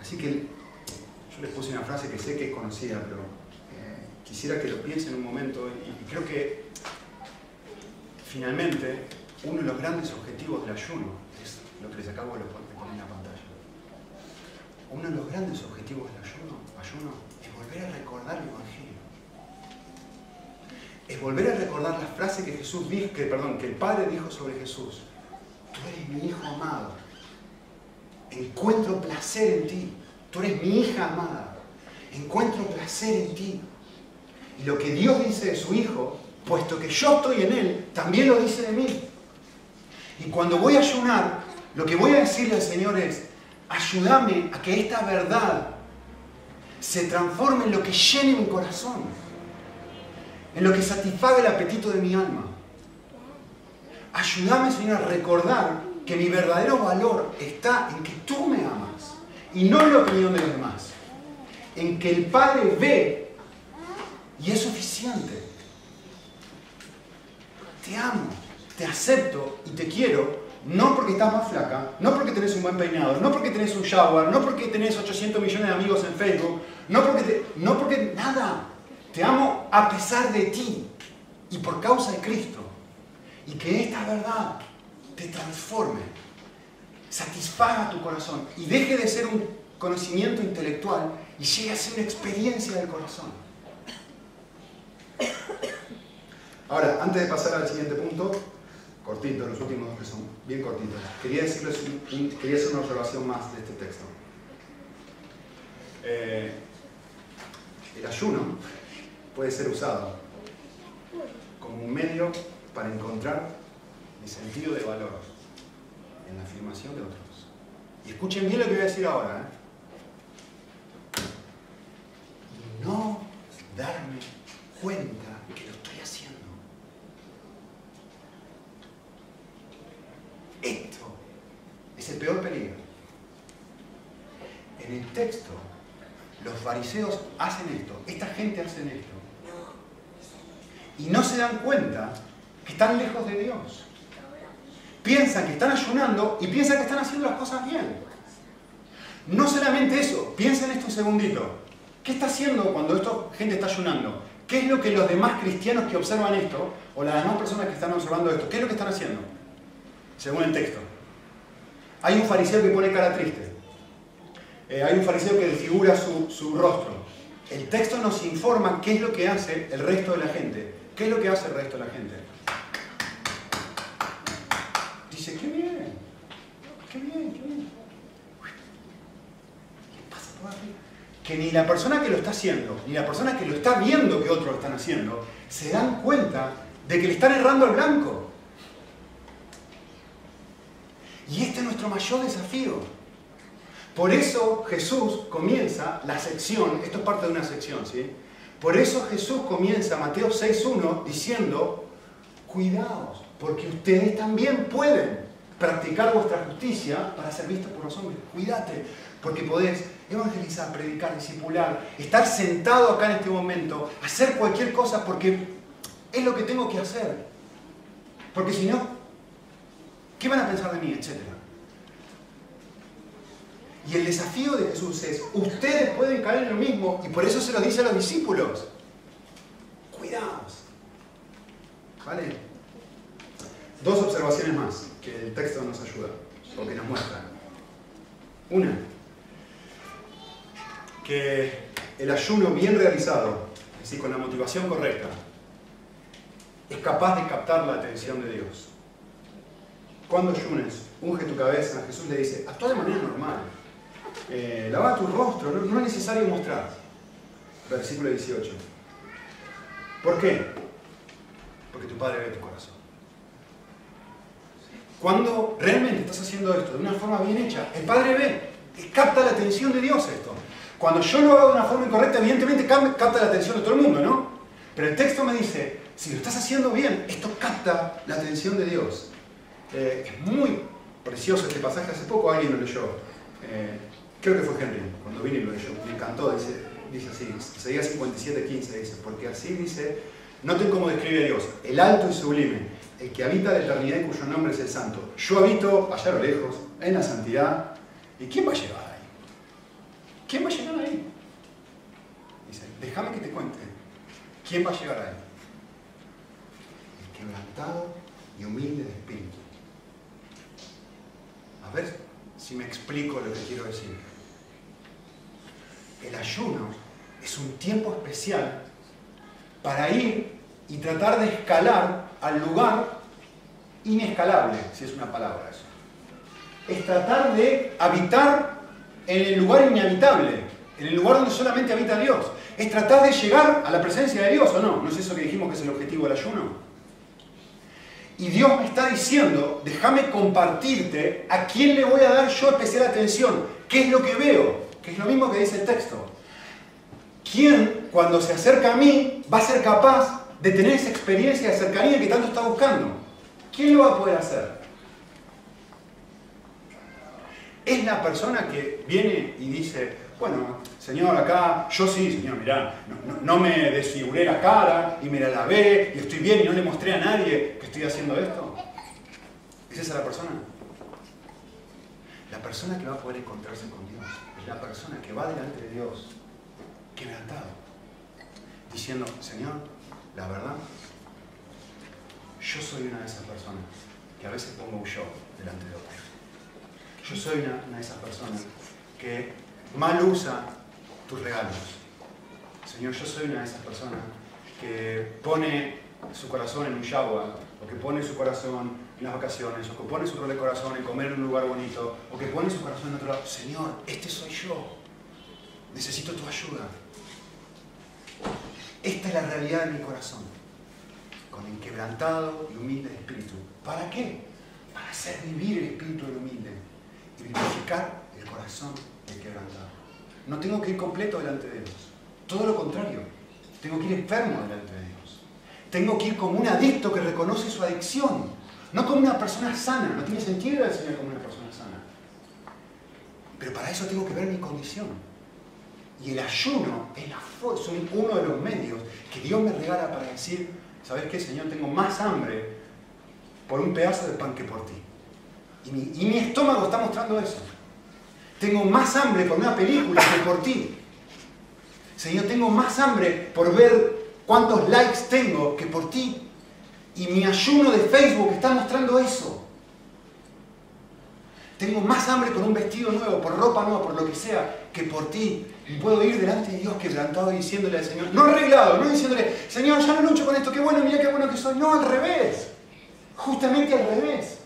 Así que yo les puse una frase que sé que es conocida, pero eh, quisiera que lo piensen un momento y creo que finalmente uno de los grandes objetivos del ayuno es lo que les acabo de poner en la pantalla. Uno de los grandes objetivos del ayuno, es volver a recordar el Evangelio es volver a recordar la frase que Jesús dijo, que, que el Padre dijo sobre Jesús. Tú eres mi hijo amado. Encuentro placer en ti. Tú eres mi hija amada. Encuentro placer en ti. Y lo que Dios dice de su hijo, puesto que yo estoy en él, también lo dice de mí. Y cuando voy a ayunar, lo que voy a decirle al Señor es, ayúdame a que esta verdad se transforme en lo que llene mi corazón en lo que satisfaga el apetito de mi alma. Ayúdame, Señor, a recordar que mi verdadero valor está en que tú me amas y no en la opinión de los demás. En que el Padre ve y es suficiente. Te amo, te acepto y te quiero, no porque estás más flaca, no porque tenés un buen peinado, no porque tenés un shower, no porque tenés 800 millones de amigos en Facebook, no porque, no porque nada. Te amo a pesar de ti y por causa de Cristo. Y que esta verdad te transforme, satisfaga tu corazón y deje de ser un conocimiento intelectual y llegue a ser una experiencia del corazón. Ahora, antes de pasar al siguiente punto, cortito, los últimos dos que son bien cortitos, quería, decirles quería hacer una observación más de este texto. Eh, el ayuno puede ser usado como un medio para encontrar el sentido de valor en la afirmación de otros. Y escuchen bien lo que voy a decir ahora. ¿eh? no darme cuenta que lo estoy haciendo. Esto es el peor peligro. En el texto, los fariseos hacen esto, esta gente hace esto y no se dan cuenta que están lejos de Dios. Piensan que están ayunando y piensan que están haciendo las cosas bien. No solamente eso, piensen esto un segundito. ¿Qué está haciendo cuando esta gente está ayunando? ¿Qué es lo que los demás cristianos que observan esto, o las demás personas que están observando esto, qué es lo que están haciendo? Según el texto. Hay un fariseo que pone cara triste. Eh, hay un fariseo que desfigura su, rostro. El texto nos informa qué es lo que hace el resto de la gente. ¿Qué es lo que hace el resto de la gente? Dice, qué bien, qué bien, qué bien. ¿Qué pasa por aquí? Que ni la persona que lo está haciendo, ni la persona que lo está viendo que otros lo están haciendo, se dan cuenta de que le están errando al blanco. Y este es nuestro mayor desafío. Por eso Jesús comienza la sección, esto es parte de una sección, ¿sí? Por eso Jesús comienza Mateo 6.1 diciendo, cuidaos, porque ustedes también pueden practicar vuestra justicia para ser vistos por los hombres. Cuídate, porque podés evangelizar, predicar, discipular, estar sentado acá en este momento, hacer cualquier cosa porque es lo que tengo que hacer. Porque si no, ¿qué van a pensar de mí? Etcétera. Y el desafío de Jesús es, ustedes pueden caer en lo mismo, y por eso se lo dice a los discípulos. Cuidaos. ¿Vale? Dos observaciones más que el texto nos ayuda, o que nos muestra. Una, que el ayuno bien realizado, es decir, con la motivación correcta, es capaz de captar la atención de Dios. Cuando ayunes, unge tu cabeza, Jesús le dice, actúa de manera normal. Eh, lava tu rostro, no, es necesario mostrar. Versículo 18. ¿Por qué? Porque tu Padre ve tu corazón. Cuando realmente estás haciendo esto de una forma bien hecha, el Padre ve, capta la atención de Dios esto. Cuando yo lo hago de una forma incorrecta, evidentemente capta la atención de todo el mundo, ¿no? Pero el texto me dice, si lo estás haciendo bien, esto capta la atención de Dios. Eh, es muy precioso este pasaje, hace poco alguien lo leyó. Eh, creo que fue Henry, cuando vine y lo leyó. Me encantó, dice, dice así, seguía 57.15, dice, porque así dice, noten cómo describe a Dios, el alto y sublime, el que habita la eternidad y cuyo nombre es el santo. Yo habito allá a lo lejos, en la santidad. ¿Y quién va a llegar ahí? ¿Quién va a llegar ahí? Dice, déjame que te cuente. ¿Quién va a llegar ahí? El quebrantado y humilde de espíritu. A ver si me explico lo que quiero decir. El ayuno es un tiempo especial para ir y tratar de escalar al lugar inescalable, si es una palabra eso. Es tratar de habitar en el lugar inhabitable, en el lugar donde solamente habita Dios. Es tratar de llegar a la presencia de Dios, ¿o no? ¿No es eso que dijimos que es el objetivo del ayuno? Y Dios me está diciendo, déjame compartirte a quién le voy a dar yo especial atención, qué es lo que veo, que es lo mismo que dice el texto. ¿Quién, cuando se acerca a mí, va a ser capaz de tener esa experiencia de cercanía que tanto está buscando? ¿Quién lo va a poder hacer? Es la persona que viene y dice, bueno, Señor, acá, yo sí, Señor, mirá, no, me desfiguré la cara y me la lavé y estoy bien y no le mostré a nadie que estoy haciendo esto. ¿Es esa la persona? La persona que va a poder encontrarse con Dios es la persona que va delante de Dios quebrantado, diciendo, Señor, la verdad, yo soy una de esas personas que a veces pongo yo delante de otros. Yo soy una de esas personas que mal usa tus regalos. Señor, yo soy una de esas personas que pone su corazón en un yagua, o que pone su corazón en las vacaciones, o que pone su corazón en comer en un lugar bonito, o que pone su corazón en otro lado. Señor, este soy yo. Necesito tu ayuda. Esta es la realidad de mi corazón. Con el quebrantado y humilde espíritu. ¿Para qué? Para hacer vivir el espíritu del humilde y vivificar el corazón No tengo que ir completo delante de Dios. Todo lo contrario. Tengo que ir enfermo delante de Dios. Tengo que ir como un adicto que reconoce su adicción. No como una persona sana. No tiene sentido el Señor como una persona sana. Pero para eso tengo que ver mi condición. Y el ayuno es la uno de los medios que Dios me regala para decir, ¿sabes qué, Señor? Tengo más hambre por un pedazo de pan que por ti. Y mi, y mi estómago está mostrando eso. Tengo más hambre por una película que por ti. Señor, tengo más hambre por ver cuántos likes tengo que por ti. Y mi ayuno de Facebook está mostrando eso. Tengo más hambre por un vestido nuevo, por ropa nueva, por lo que sea, que por ti. Y puedo ir delante de Dios quebrantado y diciéndole al Señor, no arreglado, no diciéndole, Señor, ya no lucho con esto, qué bueno, mira qué bueno que soy. No, al revés. Justamente al revés.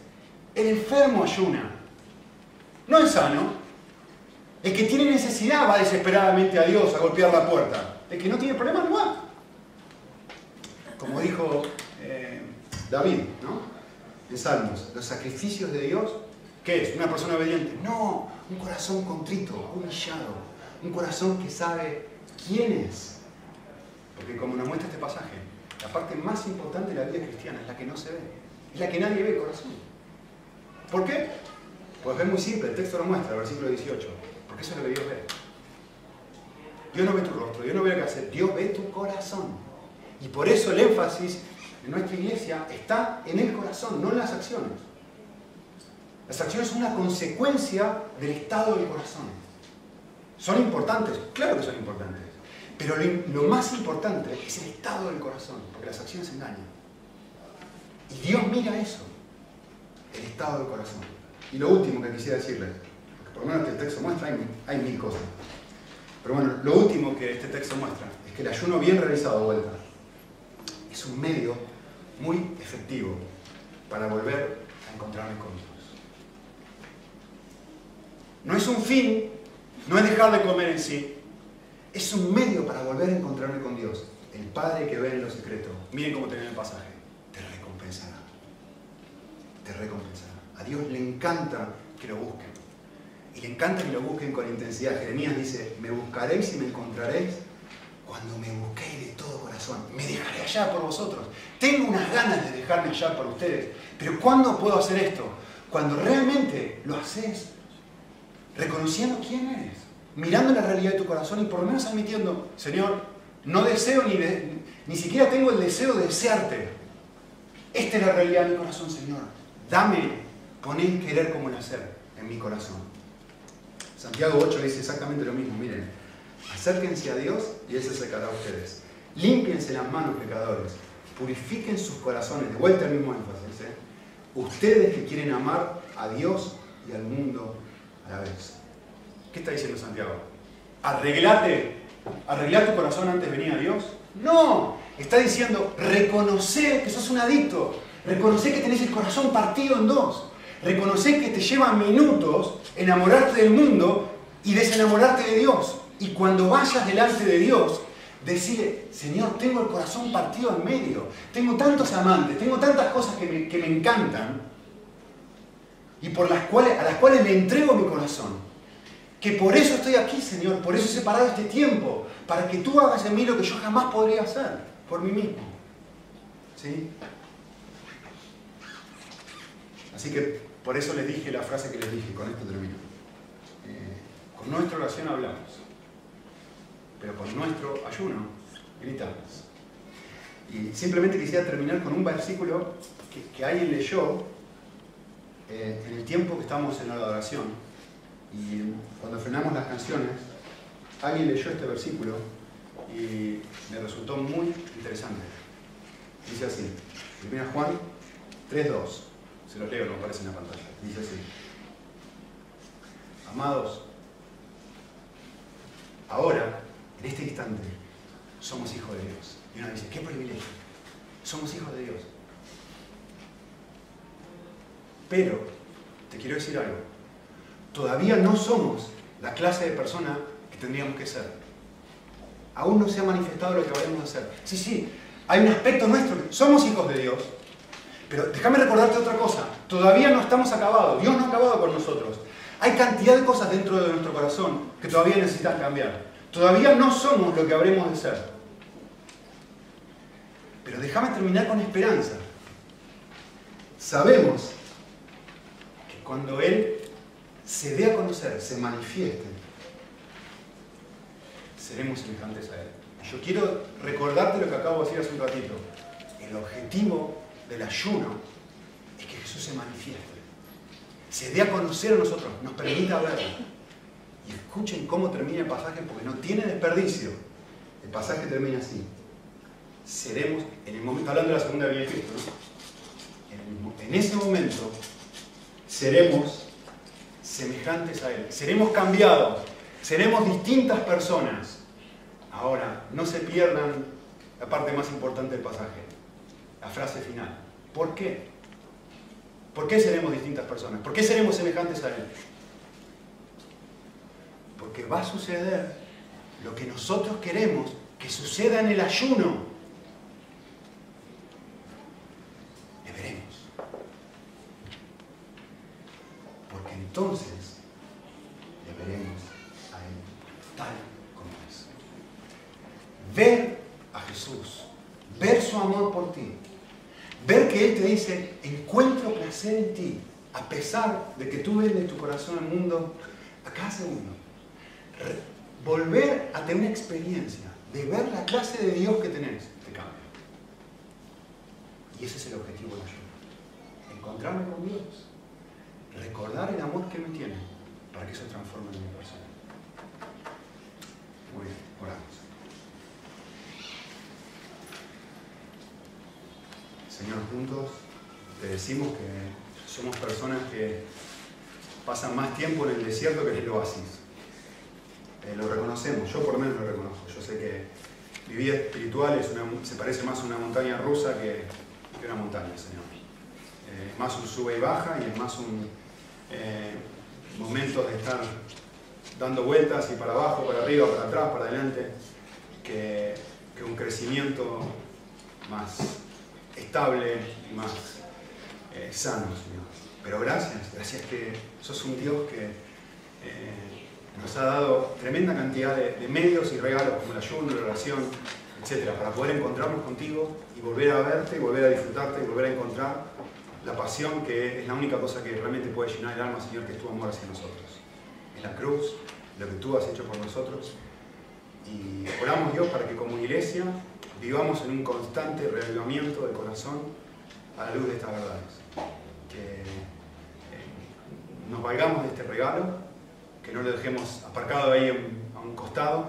El enfermo ayuna. No el sano, el que tiene necesidad va desesperadamente a Dios a golpear la puerta. El que no tiene problema no va. Como dijo eh, David, ¿no? En Salmos, los sacrificios de Dios, ¿qué es? ¿Una persona obediente? No, un corazón contrito, humillado, un corazón que sabe quién es. Porque como nos muestra este pasaje, la parte más importante de la vida cristiana es la que no se ve, es la que nadie ve, corazón. ¿Por qué? Pues es muy simple, el texto lo muestra, el versículo 18. Porque eso es lo que Dios ve. Dios no ve tu rostro, Dios no ve lo que hace, Dios ve tu corazón. Y por eso el énfasis en nuestra iglesia está en el corazón, no en las acciones. Las acciones son una consecuencia del estado del corazón. ¿Son importantes? Claro que son importantes. Pero lo, más importante es el estado del corazón, porque las acciones engañan. Y Dios mira eso, el estado del corazón. Y lo último que quisiera decirles, por lo menos este texto muestra, hay, mil cosas. Pero bueno, lo último que este texto muestra es que el ayuno bien realizado, vuelta, es un medio muy efectivo para volver a encontrarme con Dios. No es un fin, no es dejar de comer en sí, es un medio para volver a encontrarme con Dios. El Padre que ve en lo secreto, miren cómo termina el pasaje, te recompensará. Te recompensará. A Dios le encanta que lo busquen. Y le encanta que lo busquen con intensidad. Jeremías dice, me buscaréis y me encontraréis cuando me busquéis de todo corazón. Me dejaré allá por vosotros. Tengo unas ganas de dejarme allá por ustedes. Pero ¿cuándo puedo hacer esto? Cuando realmente lo haces reconociendo quién eres, mirando la realidad de tu corazón y por lo menos admitiendo, Señor, no deseo ni, ni siquiera tengo el deseo de desearte. Esta es la realidad de mi corazón, Señor. Dame, pon el querer como el hacer en mi corazón. Santiago 8 dice exactamente lo mismo, miren, acérquense a Dios y Él se acercará a ustedes. Límpiense las manos, pecadores. Purifiquen sus corazones. De vuelta al mismo énfasis. ¿eh? Ustedes que quieren amar a Dios y al mundo a la vez. ¿Qué está diciendo Santiago? Arreglate, arreglar tu corazón antes de venir a Dios. No, está diciendo, reconoce que sos un adicto, reconoce que tenés el corazón partido en dos, reconoce que te lleva minutos enamorarte del mundo y desenamorarte de Dios. Y cuando vayas delante de Dios, decirle, Señor, tengo el corazón partido en medio, tengo tantos amantes, tengo tantas cosas que me, que me encantan, y por las cuales, a las cuales le entrego mi corazón. Que por eso estoy aquí, Señor, por eso he separado este tiempo, para que tú hagas en mí lo que yo jamás podría hacer por mí mismo. ¿Sí? Así que por eso les dije la frase que les dije, con esto termino. Eh, con nuestra oración hablamos, pero con nuestro ayuno gritamos. Y simplemente quisiera terminar con un versículo que, alguien leyó eh, en el tiempo que estamos en la adoración y cuando frenamos las canciones, alguien leyó este versículo y me resultó muy interesante. Dice así, 1 Juan 3.2, se los leo, no aparece en la pantalla. Dice así, amados, ahora, en este instante, somos hijos de Dios. Y uno dice, qué privilegio, somos hijos de Dios. Pero, te quiero decir algo, todavía no somos la clase de persona que tendríamos que ser. Aún no se ha manifestado lo que vayamos a hacer. Sí, sí, hay un aspecto nuestro, somos hijos de Dios, pero déjame recordarte otra cosa, todavía no estamos acabados, Dios no ha acabado con nosotros. Hay cantidad de cosas dentro de nuestro corazón que todavía necesitan cambiar. Todavía no somos lo que habremos de ser. Pero déjame terminar con esperanza. Sabemos cuando Él se dé a conocer, se manifieste, seremos semejantes a Él. Yo quiero recordarte lo que acabo de decir hace un ratito. El objetivo del ayuno es que Jesús se manifieste, se dé a conocer a nosotros, nos permita verlo. Y escuchen cómo termina el pasaje porque no tiene desperdicio. El pasaje termina así. Seremos, en el momento, hablando de la segunda vida de Cristo, en ese momento seremos semejantes a Él. Seremos cambiados. Seremos distintas personas. Ahora, no se pierdan la parte más importante del pasaje, la frase final. ¿Por qué? ¿Por qué seremos distintas personas? ¿Por qué seremos semejantes a Él? Porque va a suceder lo que nosotros queremos que suceda en el ayuno. entonces le veremos a Él tal como es. Ver a Jesús, ver su amor por ti, ver que Él te dice, encuentro placer en ti, a pesar de que tú vendes tu corazón al mundo a cada segundo, volver a tener una experiencia de ver la clase de Dios que tenés, te cambia. Y ese es el objetivo de la ayuda. Encontrarme con Dios, recordar el amor que me tiene, para que eso transforme en mi persona. Muy bien, oramos. Señor, juntos te decimos que somos personas que pasan más tiempo en el desierto que en el oasis. Eh, lo reconocemos, yo por lo menos lo reconozco. Yo sé que mi vida espiritual es se parece más a una montaña rusa que, una montaña, Señor. Eh, es más un sube y baja y es más un eh, momento de estar dando vueltas y para abajo, para arriba, para atrás, para adelante, que, que un crecimiento más estable y más sano, Señor. Pero gracias, gracias que sos un Dios que nos ha dado tremenda cantidad de, medios y regalos como el ayuno, la oración, etc. para poder encontrarnos contigo y volver a verte, y volver a disfrutarte, y volver a encontrar la pasión que es la única cosa que realmente puede llenar el alma, Señor, que es tu amor hacia nosotros. Es la cruz, lo que tú has hecho por nosotros. Y oramos, Dios, para que como iglesia vivamos en un constante reavivamiento del corazón a la luz de estas verdades. Que eh, nos valgamos de este regalo que no lo dejemos aparcado ahí a un costado,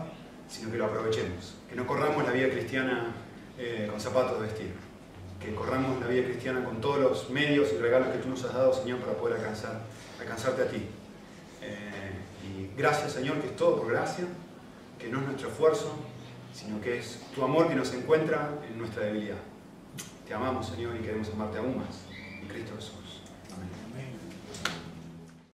sino que lo aprovechemos. Que no corramos la vida cristiana eh, con zapatos de vestir. Que corramos la vida cristiana con todos los medios y regalos que tú nos has dado, Señor, para poder alcanzar, alcanzarte a ti. Eh, y gracias, Señor, que es todo por gracia, que no es nuestro esfuerzo, sino que es tu amor que nos encuentra en nuestra debilidad. Te amamos, Señor, y queremos amarte aún más. En Cristo Jesús.